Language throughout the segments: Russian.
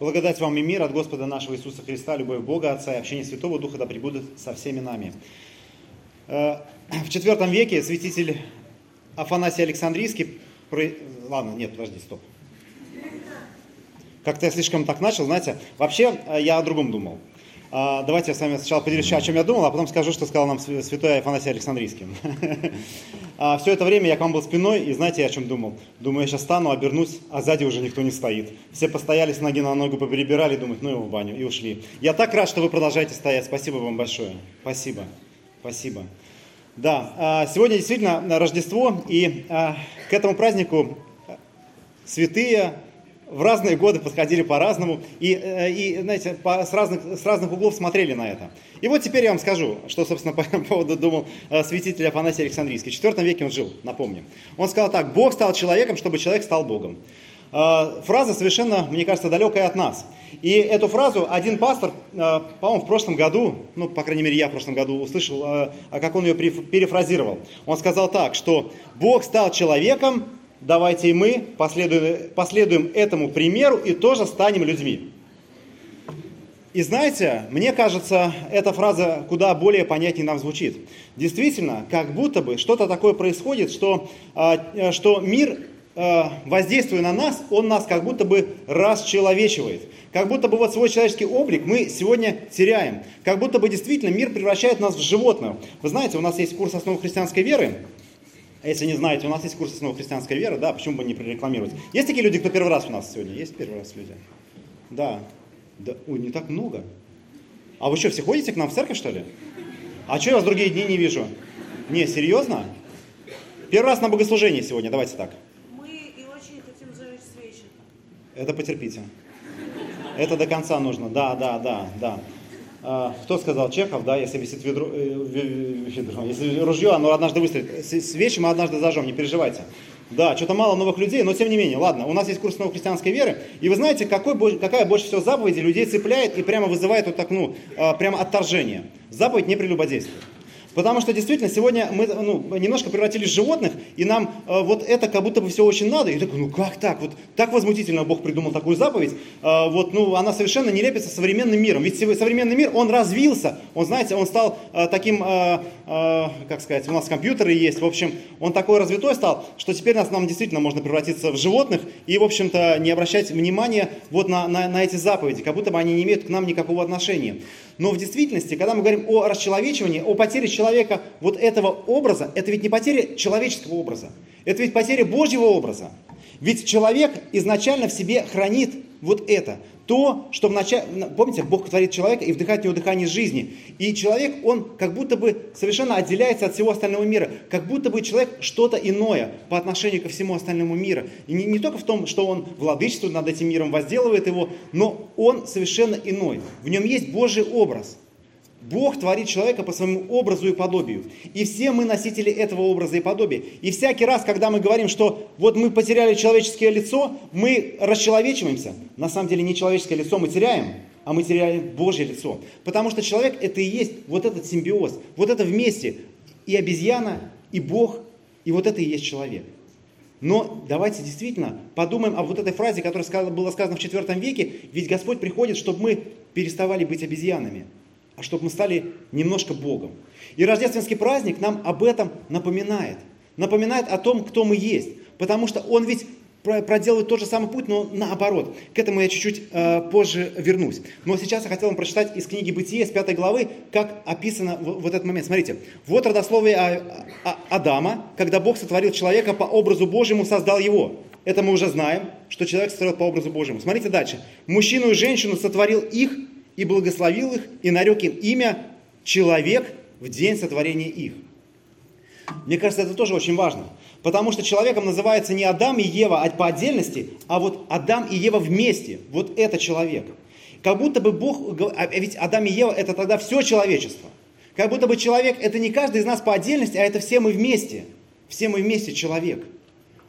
Благодать вам и мир от Господа нашего Иисуса Христа, любовь Бога Отца и общение Святого Духа да пребудет со всеми нами. Э, в IV веке святитель Афанасий Александрийский... Ладно, нет, подожди, стоп. Как-то я слишком так начал, знаете. Вообще, э, я о другом думал. А, давайте я с вами сначала поделюсь, о чем я думал, а потом скажу, что сказал нам святой Афанасий Александрийский. А, Все это время я к вам был спиной, и знаете, я о чем думал? Думаю, я сейчас стану, обернусь, а сзади уже никто не стоит. Все постояли с ноги на ногу, поперебирали, думают, ну его в баню, и ушли. Я так рад, что вы продолжаете стоять. Спасибо вам большое. Спасибо. Спасибо. Да, а, сегодня действительно Рождество, и к этому празднику святые, в разные годы подходили по-разному и, э, и знаете, по, с, разных, с разных углов смотрели на это. И вот теперь я вам скажу, что, собственно, по этому поводу думал э, святитель Афанасий Александрийский. В IV веке он жил, напомню. Он сказал так, Бог стал человеком, чтобы человек стал Богом. Э, фраза совершенно, мне кажется, далекая от нас. И эту фразу один пастор, по-моему, в прошлом году, ну, по крайней мере, я в прошлом году услышал, как он ее перефразировал. Он сказал так, что Бог стал человеком, давайте и мы последуем, последуем этому примеру и тоже станем людьми. И знаете, мне кажется, эта фраза куда более понятнее нам звучит. Действительно, как будто бы что-то такое происходит, что, а, что мир, а, воздействуя на нас, он нас как будто бы расчеловечивает. Как будто бы вот свой человеческий облик мы сегодня теряем. Как будто бы действительно мир превращает нас в животное. Вы знаете, у нас есть курс основ христианской веры, а если не знаете, у нас есть курс основы христианской веры, да, почему бы не прорекламировать? Есть такие люди, кто первый раз у нас сегодня? Есть первый раз люди? Да. да. Ой, не так много. А вы что, все ходите к нам в церковь, что ли? А что я вас другие дни не вижу? Не, серьезно? Первый раз на богослужении сегодня, давайте так. Мы и очень хотим зажечь свечи. Это потерпите. Это до конца нужно, да, да, да, да. А, кто сказал Чехов, да, если висит ведро, э, ведро, если ружье, оно однажды выстрелит. Свечи мы однажды зажжем, не переживайте. Да, что-то мало новых людей, но тем не менее, ладно, у нас есть курс новой христианской веры, и вы знаете, какой, какая больше всего заповеди людей цепляет и прямо вызывает вот так, ну, а, прямо отторжение. Заповедь не прелюбодействия. Потому что действительно сегодня мы ну, немножко превратились в животных, и нам э, вот это как будто бы все очень надо. И такой, ну как так? Вот так возмутительно Бог придумал такую заповедь. Э, вот, ну, она совершенно не лепится современным миром. Ведь современный мир, он развился. Он, знаете, он стал э, таким, э, э, как сказать, у нас компьютеры есть. В общем, он такой развитой стал, что теперь нас, нам действительно можно превратиться в животных и, в общем-то, не обращать внимания вот на, на, на эти заповеди, как будто бы они не имеют к нам никакого отношения. Но в действительности, когда мы говорим о расчеловечивании, о потере человека вот этого образа, это ведь не потеря человеческого образа, это ведь потеря Божьего образа. Ведь человек изначально в себе хранит вот это. То, что вначале, помните, Бог творит человека и вдыхает в него дыхание жизни. И человек, он как будто бы совершенно отделяется от всего остального мира. Как будто бы человек что-то иное по отношению ко всему остальному миру. И не, не только в том, что он владычествует над этим миром, возделывает его, но он совершенно иной. В нем есть Божий образ. Бог творит человека по своему образу и подобию. И все мы носители этого образа и подобия. И всякий раз, когда мы говорим, что вот мы потеряли человеческое лицо, мы расчеловечиваемся. На самом деле не человеческое лицо мы теряем, а мы теряем Божье лицо. Потому что человек это и есть вот этот симбиоз, вот это вместе. И обезьяна, и Бог, и вот это и есть человек. Но давайте действительно подумаем о вот этой фразе, которая была сказана в IV веке, ведь Господь приходит, чтобы мы переставали быть обезьянами а чтобы мы стали немножко Богом. И рождественский праздник нам об этом напоминает. Напоминает о том, кто мы есть. Потому что он ведь проделывает тот же самый путь, но наоборот. К этому я чуть-чуть э, позже вернусь. Но сейчас я хотел вам прочитать из книги «Бытие» с пятой главы, как описано в, в этот момент. Смотрите, вот родословие а, а, Адама, когда Бог сотворил человека по образу Божьему, создал его. Это мы уже знаем, что человек сотворил по образу Божьему. Смотрите дальше. Мужчину и женщину сотворил их и благословил их, и нарек им имя человек в день сотворения их. Мне кажется, это тоже очень важно. Потому что человеком называется не Адам и Ева а по отдельности, а вот Адам и Ева вместе. Вот это человек. Как будто бы Бог, а ведь Адам и Ева это тогда все человечество. Как будто бы человек это не каждый из нас по отдельности, а это все мы вместе. Все мы вместе человек.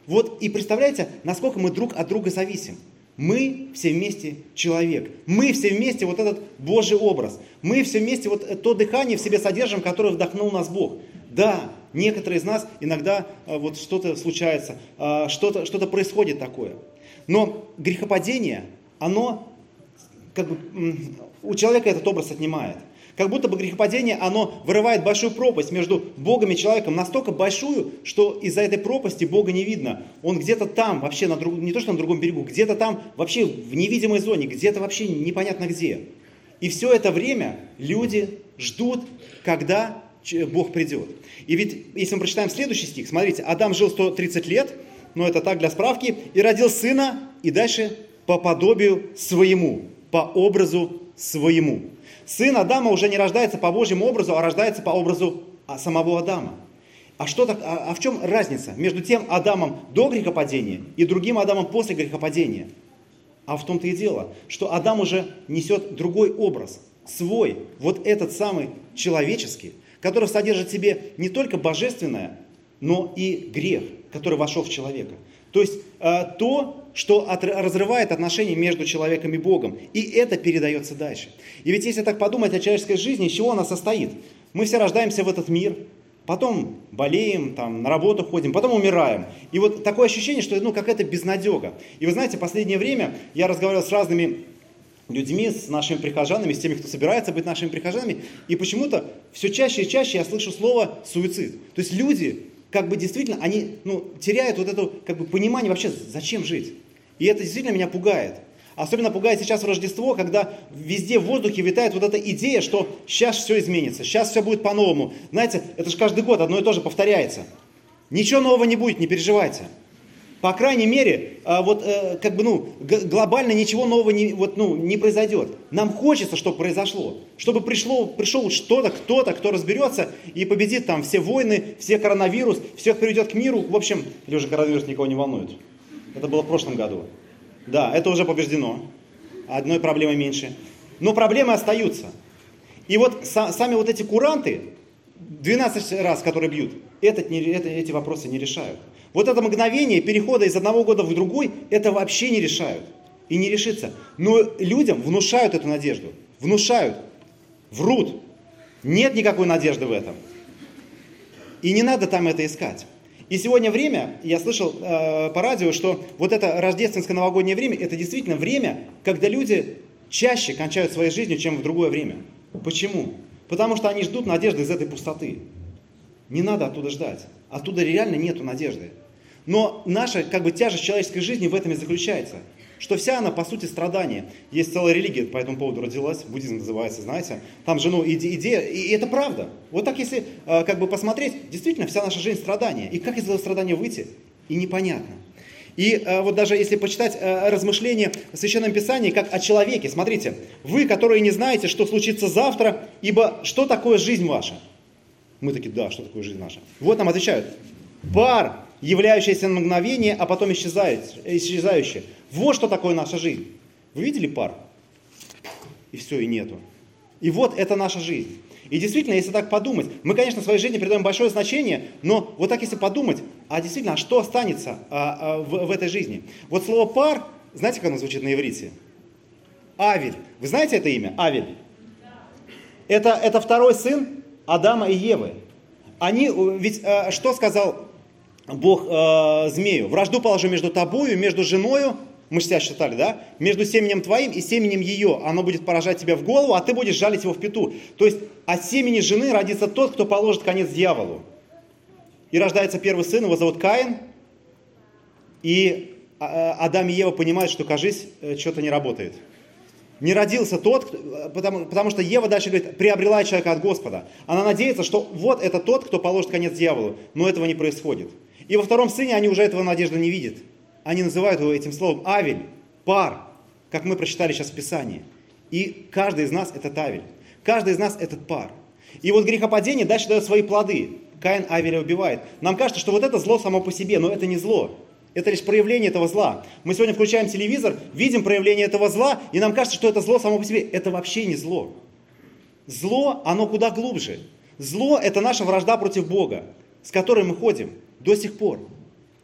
Вот и представляете, насколько мы друг от друга зависим. Мы все вместе человек. Мы все вместе вот этот Божий образ. Мы все вместе вот то дыхание в себе содержим, которое вдохнул нас Бог. Да, некоторые из нас иногда а, вот что-то случается, а, что-то что происходит такое. Но грехопадение, оно как бы, у человека этот образ отнимает. Как будто бы грехопадение, оно вырывает большую пропасть между Богом и человеком, настолько большую, что из-за этой пропасти Бога не видно. Он где-то там, вообще на друг, не то что на другом берегу, где-то там, вообще в невидимой зоне, где-то вообще непонятно где. И все это время люди ждут, когда Бог придет. И ведь, если мы прочитаем следующий стих, смотрите, Адам жил 130 лет, но это так для справки, и родил сына, и дальше по подобию своему, по образу своему. Сын Адама уже не рождается по Божьему образу, а рождается по образу а, самого Адама. А, что так, а, а в чем разница между тем Адамом до грехопадения и другим Адамом после грехопадения? А в том-то и дело, что Адам уже несет другой образ, свой, вот этот самый человеческий, который содержит в себе не только божественное, но и грех, который вошел в человека. То есть э, то, что разрывает отношения между человеком и Богом. И это передается дальше. И ведь если так подумать о человеческой жизни, из чего она состоит? Мы все рождаемся в этот мир, потом болеем, там, на работу ходим, потом умираем. И вот такое ощущение, что ну, какая-то безнадега. И вы знаете, в последнее время я разговаривал с разными людьми, с нашими прихожанами, с теми, кто собирается быть нашими прихожанами, и почему-то все чаще и чаще я слышу слово суицид. То есть люди как бы действительно, они ну, теряют вот это как бы, понимание вообще, зачем жить. И это действительно меня пугает. Особенно пугает сейчас в Рождество, когда везде в воздухе витает вот эта идея, что сейчас все изменится, сейчас все будет по-новому. Знаете, это же каждый год одно и то же повторяется. Ничего нового не будет, не переживайте. По крайней мере, а, вот э, как бы, ну, глобально ничего нового не, вот, ну, не произойдет. Нам хочется, чтобы произошло. Чтобы пришло, пришел что-то, кто-то, кто разберется и победит там все войны, все коронавирус, всех приведет к миру. В общем, или уже коронавирус никого не волнует. Это было в прошлом году. Да, это уже побеждено. Одной проблемой меньше. Но проблемы остаются. И вот сами вот эти куранты, 12 раз, которые бьют, этот, это, эти вопросы не решают. Вот это мгновение перехода из одного года в другой, это вообще не решают. И не решится. Но людям внушают эту надежду. Внушают. Врут. Нет никакой надежды в этом. И не надо там это искать. И сегодня время, я слышал э, по радио, что вот это рождественское новогоднее время, это действительно время, когда люди чаще кончают своей жизнью, чем в другое время. Почему? Потому что они ждут надежды из этой пустоты. Не надо оттуда ждать. Оттуда реально нету надежды. Но наша как бы тяжесть человеческой жизни в этом и заключается. Что вся она, по сути, страдание. Есть целая религия по этому поводу родилась, буддизм называется, знаете. Там же, ну, иде, идея, и это правда. Вот так, если э, как бы посмотреть, действительно, вся наша жизнь страдание. И как из этого страдания выйти? И непонятно. И э, вот даже если почитать э, размышления в Священном Писании, как о человеке, смотрите, вы, которые не знаете, что случится завтра, ибо что такое жизнь ваша? Мы такие, да, что такое жизнь наша? Вот нам отвечают, пар являющаяся на мгновение, а потом исчезающая. Вот что такое наша жизнь. Вы видели пар? И все, и нету. И вот это наша жизнь. И действительно, если так подумать, мы, конечно, своей жизни придаем большое значение, но вот так если подумать, а действительно, а что останется а, а, в, в этой жизни? Вот слово пар, знаете, как оно звучит на иврите? Авель. Вы знаете это имя? Авель. Это, это второй сын Адама и Евы. Они, ведь э, что сказал Бог э, змею, вражду положу между тобою, между женою, мы же себя считали, да, между семенем твоим и семенем ее. Оно будет поражать тебя в голову, а ты будешь жалить его в пету. То есть от семени жены родится тот, кто положит конец дьяволу. И рождается первый сын, его зовут Каин. И э, Адам и Ева понимают, что, кажись, э, что-то не работает. Не родился тот, э, потому, потому что Ева дальше говорит, приобрела человека от Господа. Она надеется, что вот это тот, кто положит конец дьяволу. Но этого не происходит. И во втором сыне они уже этого надежды не видят. Они называют его этим словом Авель, пар, как мы прочитали сейчас в Писании. И каждый из нас этот Авель. Каждый из нас этот пар. И вот грехопадение дальше дает свои плоды. Каин Авеля убивает. Нам кажется, что вот это зло само по себе, но это не зло. Это лишь проявление этого зла. Мы сегодня включаем телевизор, видим проявление этого зла, и нам кажется, что это зло само по себе. Это вообще не зло. Зло, оно куда глубже. Зло – это наша вражда против Бога, с которой мы ходим до сих пор.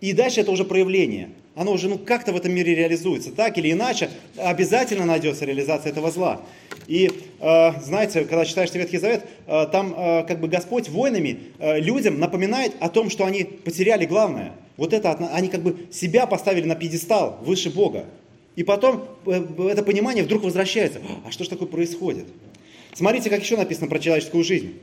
И дальше это уже проявление. Оно уже ну, как-то в этом мире реализуется. Так или иначе, обязательно найдется реализация этого зла. И э, знаете, когда читаешь Ветхий Завет, э, там э, как бы Господь воинами э, людям напоминает о том, что они потеряли главное. Вот это, они как бы себя поставили на пьедестал выше Бога. И потом э, это понимание вдруг возвращается. А что ж такое происходит? Смотрите, как еще написано про человеческую жизнь.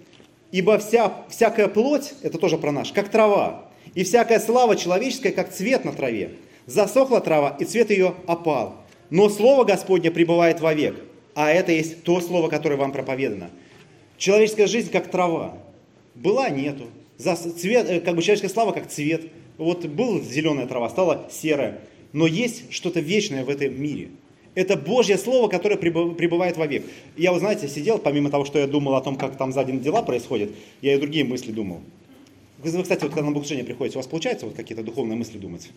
Ибо вся, всякая плоть, это тоже про наш, как трава, и всякая слава человеческая, как цвет на траве. Засохла трава, и цвет ее опал. Но Слово Господне пребывает вовек, а это есть то Слово, которое вам проповедано. Человеческая жизнь как трава. Была, нету. Цвет, э, как бы человеческая слава как цвет. Вот была зеленая трава, стала серая. Но есть что-то вечное в этом мире. Это Божье Слово, которое пребывает вовек. Я, вы знаете, сидел, помимо того, что я думал о том, как там сзади дела происходят, я и другие мысли думал. Вы, кстати, вот когда на богослужение приходите, у вас получается вот какие-то духовные мысли думать?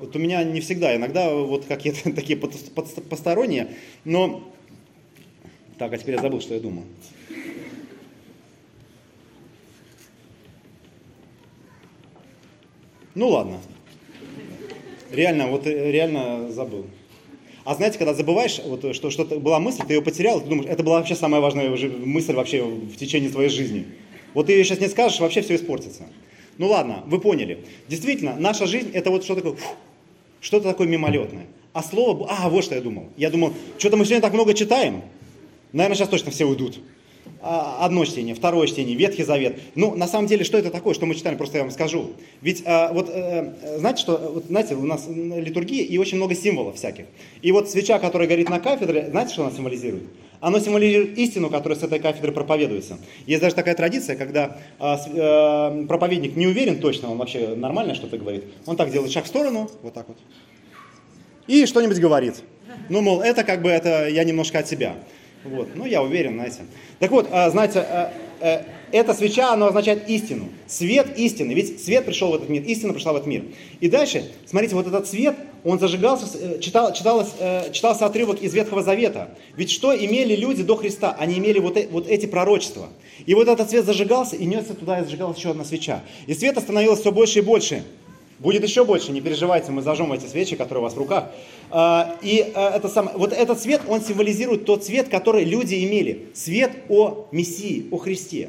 Вот у меня не всегда, иногда вот какие-то такие посторонние, но... Так, а теперь я забыл, что я думал. Ну ладно. Реально, вот э, реально забыл. А знаете, когда забываешь, вот, что что-то была мысль, ты ее потерял, ты думаешь, это была вообще самая важная мысль вообще в течение твоей жизни. Вот ты ее сейчас не скажешь, вообще все испортится. Ну ладно, вы поняли. Действительно, наша жизнь это вот что такое, что-то такое мимолетное. А слово, а, вот что я думал. Я думал, что-то мы сегодня так много читаем, наверное, сейчас точно все уйдут. А, одно чтение, второе чтение, Ветхий Завет. Ну, на самом деле, что это такое, что мы читаем, просто я вам скажу. Ведь а, вот, а, знаете, что, вот, знаете, у нас литургия и очень много символов всяких. И вот свеча, которая горит на кафедре, знаете, что она символизирует? Она символизирует истину, которая с этой кафедры проповедуется. Есть даже такая традиция, когда а, а, проповедник не уверен точно, он вообще нормально что-то говорит, он так делает шаг в сторону, вот так вот, и что-нибудь говорит. Ну, мол, это как бы, это я немножко от себя. Вот. Ну, я уверен, знаете. Так вот, а, знаете, а, а, эта свеча, она означает истину. Свет истины. Ведь свет пришел в этот мир, истина пришла в этот мир. И дальше, смотрите, вот этот свет, он зажигался, э, читал, читалось, э, читался отрывок из Ветхого Завета. Ведь что имели люди до Христа? Они имели вот, э, вот эти пророчества. И вот этот свет зажигался, и несся туда, и зажигалась еще одна свеча. И света становилось все больше и больше. Будет еще больше, не переживайте, мы зажжем эти свечи, которые у вас в руках. А, и это самое, вот этот цвет, он символизирует тот цвет, который люди имели. Свет о Мессии, о Христе.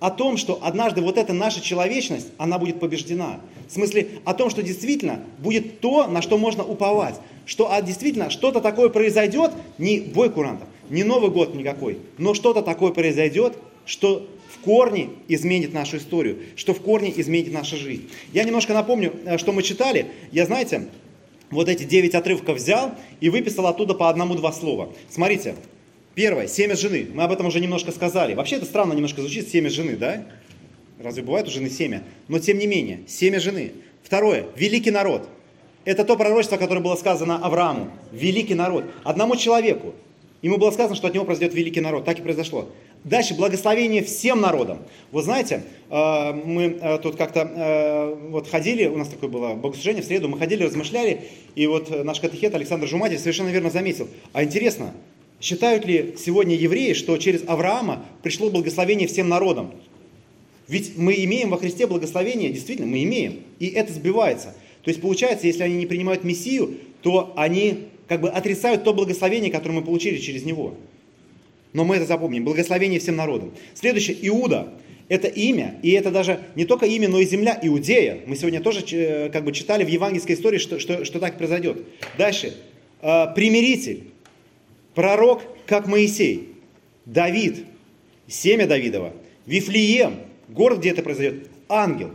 О том, что однажды вот эта наша человечность, она будет побеждена. В смысле, о том, что действительно будет то, на что можно уповать. Что а, действительно что-то такое произойдет, не бой курантов, не Новый год никакой, но что-то такое произойдет, что в корне изменит нашу историю, что в корне изменит нашу жизнь. Я немножко напомню, э, что мы читали. Я, знаете, вот эти девять отрывков взял и выписал оттуда по одному-два слова. Смотрите, первое, семя жены. Мы об этом уже немножко сказали. Вообще это странно немножко звучит, семя жены, да? Разве бывает у жены семя? Но тем не менее, семя жены. Второе, великий народ. Это то пророчество, которое было сказано Аврааму. Великий народ. Одному человеку. Ему было сказано, что от него произойдет великий народ. Так и произошло. Дальше благословение всем народам. Вы знаете, э, мы э, тут как-то э, вот ходили, у нас такое было богослужение в среду, мы ходили, размышляли, и вот наш катехет Александр Жуматель совершенно верно заметил. А интересно, считают ли сегодня евреи, что через Авраама пришло благословение всем народам? Ведь мы имеем во Христе благословение, действительно, мы имеем, и это сбивается. То есть получается, если они не принимают Мессию, то они как бы отрицают то благословение, которое мы получили через Него. Но мы это запомним. Благословение всем народам. Следующее, Иуда. Это имя, и это даже не только имя, но и земля Иудея. Мы сегодня тоже э, как бы читали в евангельской истории, что, что, что так произойдет. Дальше. Э, примиритель. Пророк, как Моисей. Давид. Семя Давидова. Вифлеем. Город, где это произойдет. Ангел.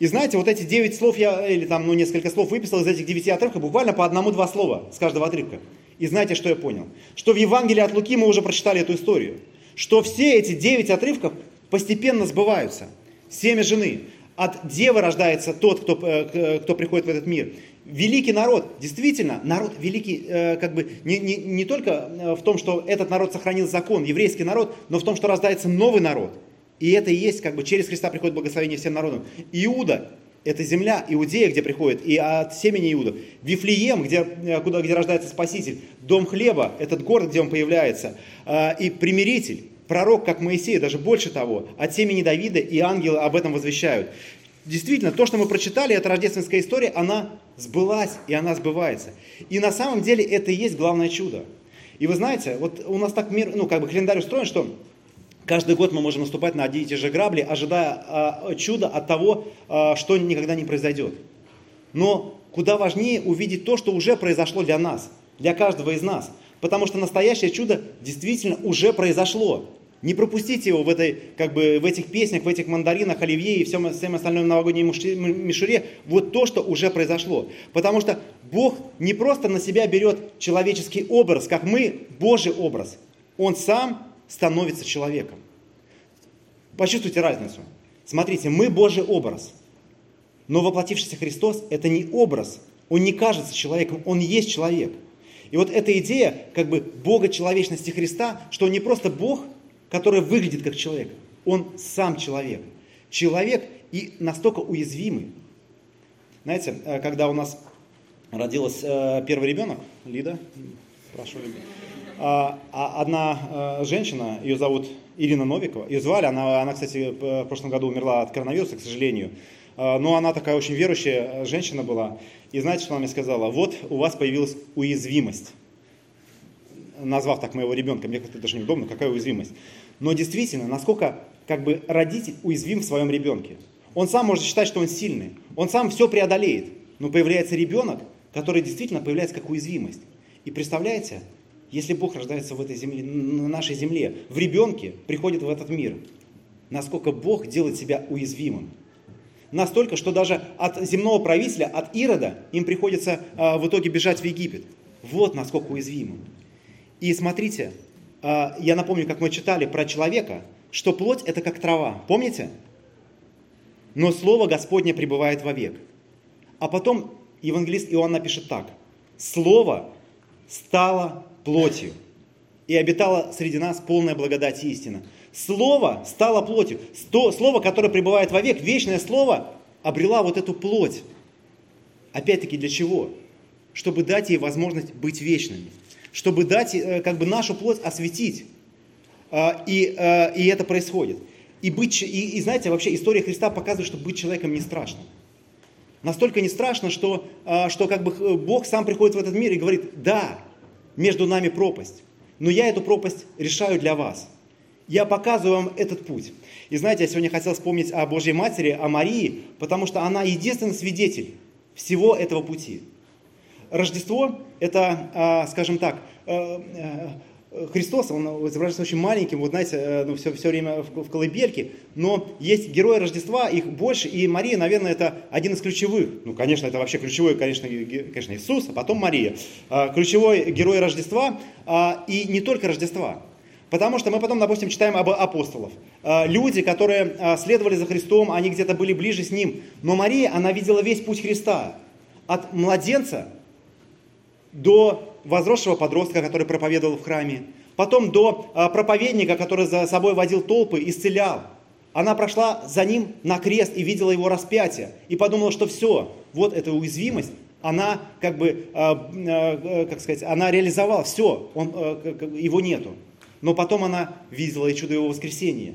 И знаете, вот эти девять слов я, или там, ну, несколько слов выписал из этих девяти отрывков, буквально по одному-два слова с каждого отрывка. И знаете, что я понял? Что в Евангелии от Луки мы уже прочитали эту историю. Что все эти девять отрывков постепенно сбываются. Семя жены. От девы рождается тот, кто, э, кто приходит в этот мир. Великий народ, действительно, народ великий, э, как бы не, не, не только э, в том, что этот народ сохранил закон, еврейский народ, но в том, что рождается новый народ. И это и есть, как бы через Христа приходит благословение всем народам. Иуда это земля Иудея, где приходит, и от семени Иуда. Вифлеем, где, э, куда, где рождается Спаситель. Дом хлеба, этот город, где он появляется. А, и примиритель, пророк, как Моисей, даже больше того. От семени Давида и ангелы об этом возвещают. Действительно, то, что мы прочитали, эта рождественская история, она сбылась, и она сбывается. И на самом деле это и есть главное чудо. И вы знаете, вот у нас так мир, ну, как бы календарь устроен, что Каждый год мы можем наступать на одни и те же грабли, ожидая а, чуда от того, а, что никогда не произойдет. Но Куда важнее увидеть то, что уже произошло для нас, для каждого из нас. Потому что настоящее чудо действительно уже произошло. Не пропустите его в, этой, как бы, в этих песнях, в этих мандаринах, оливье и всем, всем остальном новогодней мишуре. Вот то, что уже произошло. Потому что Бог не просто на себя берет человеческий образ, как мы, Божий образ. Он сам становится человеком. Почувствуйте разницу. Смотрите, мы Божий образ. Но воплотившийся Христос – это не образ. Он не кажется человеком, он есть человек. И вот эта идея как бы Бога человечности Христа, что он не просто Бог, который выглядит как человек. Он сам человек. Человек и настолько уязвимый. Знаете, э, когда у нас родилась э, первый ребенок, Лида, прошу, Лида, а, а одна э, женщина, ее зовут Ирина Новикова, ее звали, она, она, кстати, в прошлом году умерла от коронавируса, к сожалению, но она такая очень верующая женщина была. И знаете, что она мне сказала? Вот у вас появилась уязвимость назвав так моего ребенка, мне как-то даже неудобно, какая уязвимость. Но действительно, насколько как бы родитель уязвим в своем ребенке. Он сам может считать, что он сильный, он сам все преодолеет, но появляется ребенок, который действительно появляется как уязвимость. И представляете, если Бог рождается в этой земле, на нашей земле, в ребенке приходит в этот мир, насколько Бог делает себя уязвимым. Настолько, что даже от земного правителя, от Ирода, им приходится а, в итоге бежать в Египет. Вот насколько уязвимым. И смотрите, я напомню, как мы читали про человека, что плоть это как трава. Помните? Но Слово Господне пребывает вовек. А потом евангелист Иоанн напишет так. Слово стало плотью и обитало среди нас полная благодать и истина. Слово стало плотью. Слово, которое пребывает вовек, вечное слово, обрела вот эту плоть. Опять-таки для чего? Чтобы дать ей возможность быть вечными чтобы дать э, как бы нашу плоть осветить. А, и, э, и это происходит. И, быть, и, и знаете, вообще история Христа показывает, что быть человеком не страшно. Настолько не страшно, что, а, что как бы Бог сам приходит в этот мир и говорит, да, между нами пропасть, но я эту пропасть решаю для вас. Я показываю вам этот путь. И знаете, я сегодня хотел вспомнить о Божьей Матери, о Марии, потому что она единственный свидетель всего этого пути. Рождество – это, а, скажем так, э, э, Христос, он изображается очень маленьким, вот знаете, э, ну, все, все время в, колыбельке, но есть герои Рождества, их больше, и Мария, наверное, это один из ключевых. Ну, конечно, это вообще ключевой, конечно, конечно Иисус, а потом Мария. А, ключевой герой Рождества, а, и не только Рождества. Потому что мы потом, допустим, читаем об апостолов. Люди, которые следовали за Христом, они где-то были ближе с Ним. Но Мария, она видела весь путь Христа. От младенца до возросшего подростка, который проповедовал в храме, потом до а, проповедника, который за собой водил толпы, исцелял. Она прошла за ним на крест и видела его распятие, и подумала, что все, вот эта уязвимость, она как бы, а, а, как сказать, она реализовала, все, он, его нету. Но потом она видела и чудо его воскресения,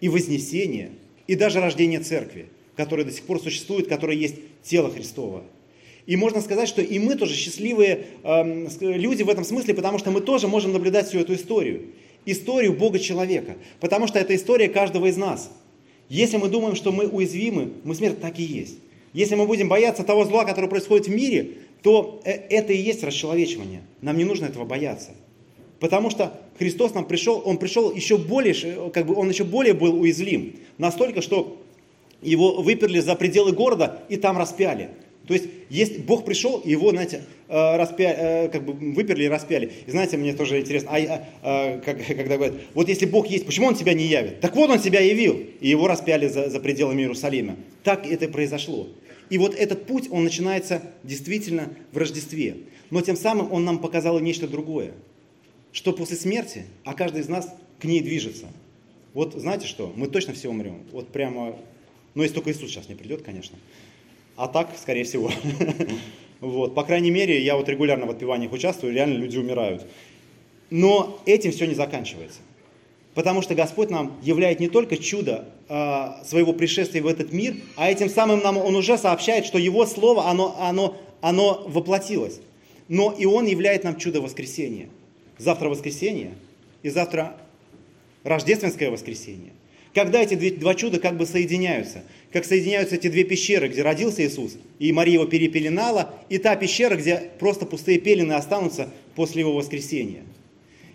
и вознесения, и даже рождение церкви, которая до сих пор существует, которая есть тело Христово. И можно сказать, что и мы тоже счастливые э, люди в этом смысле, потому что мы тоже можем наблюдать всю эту историю. Историю Бога-человека. Потому что это история каждого из нас. Если мы думаем, что мы уязвимы, мы смерть так и есть. Если мы будем бояться того зла, которое происходит в мире, то э, это и есть расчеловечивание. Нам не нужно этого бояться. Потому что Христос нам пришел, Он пришел еще более, как бы Он еще более был уязвим. Настолько, что его выперли за пределы города и там распяли. То есть, есть, Бог пришел, и его, знаете, э, распя, э, как бы выперли и распяли. И знаете, мне тоже интересно, а, а, как, когда говорят, вот если Бог есть, почему Он тебя не явит? Так вот Он себя явил, и его распяли за, за пределами Иерусалима. Так это и произошло. И вот этот путь, он начинается действительно в Рождестве. Но тем самым он нам показал нечто другое. Что после смерти, а каждый из нас к ней движется. Вот знаете что, мы точно все умрем. Вот прямо, ну если только Иисус сейчас не придет, конечно. А так, скорее всего. Вот. По крайней мере, я вот регулярно в отпеваниях участвую, реально люди умирают. Но этим все не заканчивается. Потому что Господь нам являет не только чудо э, своего пришествия в этот мир, а этим самым нам Он уже сообщает, что Его Слово, оно, оно, оно воплотилось. Но и Он являет нам чудо воскресения. Завтра воскресенье, и завтра рождественское воскресенье. Когда эти два чуда как бы соединяются. Как соединяются эти две пещеры, где родился Иисус, и Мария его перепеленала, и та пещера, где просто пустые пелены останутся после его воскресения.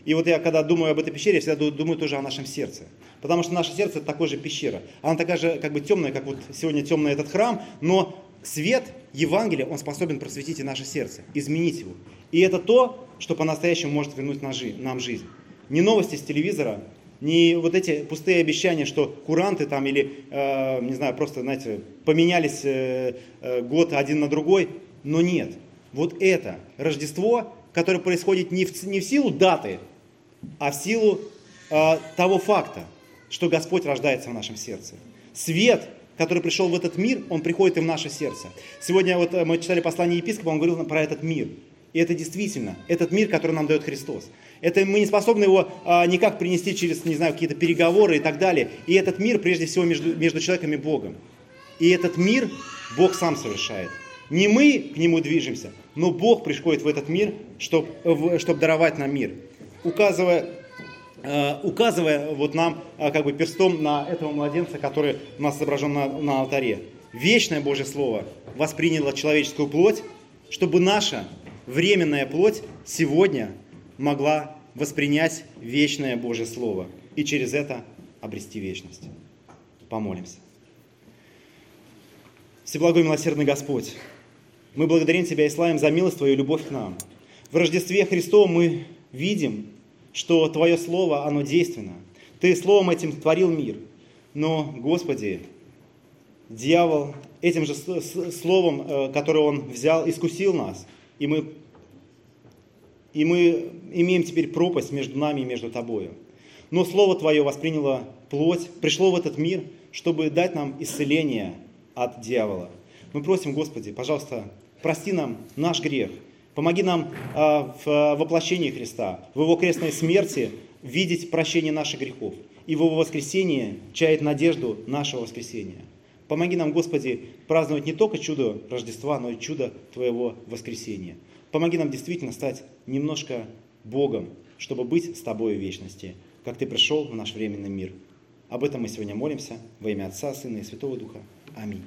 И вот я, когда думаю об этой пещере, я всегда ду- думаю тоже о нашем сердце. Потому что наше сердце это такое же пещера. Она такая же как бы темная, как вот сегодня темный этот храм, но свет Евангелия, он способен просветить и наше сердце, изменить его. И это то, что по-настоящему может вернуть нам жизнь. Не новости с телевизора, не вот эти пустые обещания, что куранты там или, э, не знаю, просто, знаете, поменялись э, э, год один на другой, но нет. Вот это Рождество, которое происходит не в, не в силу даты, а в силу э, того факта, что Господь рождается в нашем сердце. Свет, который пришел в этот мир, он приходит и в наше сердце. Сегодня вот э, мы читали послание епископа, он говорил про этот мир. И это действительно, этот мир, который нам дает Христос. Это мы не способны его а, никак принести через, не знаю, какие-то переговоры и так далее. И этот мир, прежде всего, между, между человеком и Богом. И этот мир Бог сам совершает. Не мы к нему движемся, но Бог приходит в этот мир, чтобы даровать нам мир. Указывая, э, указывая вот нам э, как бы перстом на этого младенца, который у нас изображен на, на алтаре. Вечное Божье Слово восприняло человеческую плоть, чтобы наша временная плоть сегодня могла воспринять вечное Божье Слово и через это обрести вечность. Помолимся. Всеблагой милосердный Господь, мы благодарим Тебя и славим за милость Твою и любовь к нам. В Рождестве Христовом мы видим, что Твое Слово, оно действенно. Ты Словом этим творил мир. Но, Господи, дьявол этим же Словом, э, которое он взял, искусил нас. И мы, и мы имеем теперь пропасть между нами и между Тобою. Но Слово Твое восприняло плоть, пришло в этот мир, чтобы дать нам исцеление от дьявола. Мы просим, Господи, пожалуйста, прости нам наш грех. Помоги нам а, в а, воплощении Христа, в Его крестной смерти видеть прощение наших грехов. И в Его воскресении чаять надежду нашего воскресения. Помоги нам, Господи, праздновать не только чудо Рождества, но и чудо Твоего воскресения. Помоги нам действительно стать немножко Богом, чтобы быть с Тобой в вечности, как Ты пришел в наш временный мир. Об этом мы сегодня молимся во имя Отца, Сына и Святого Духа. Аминь.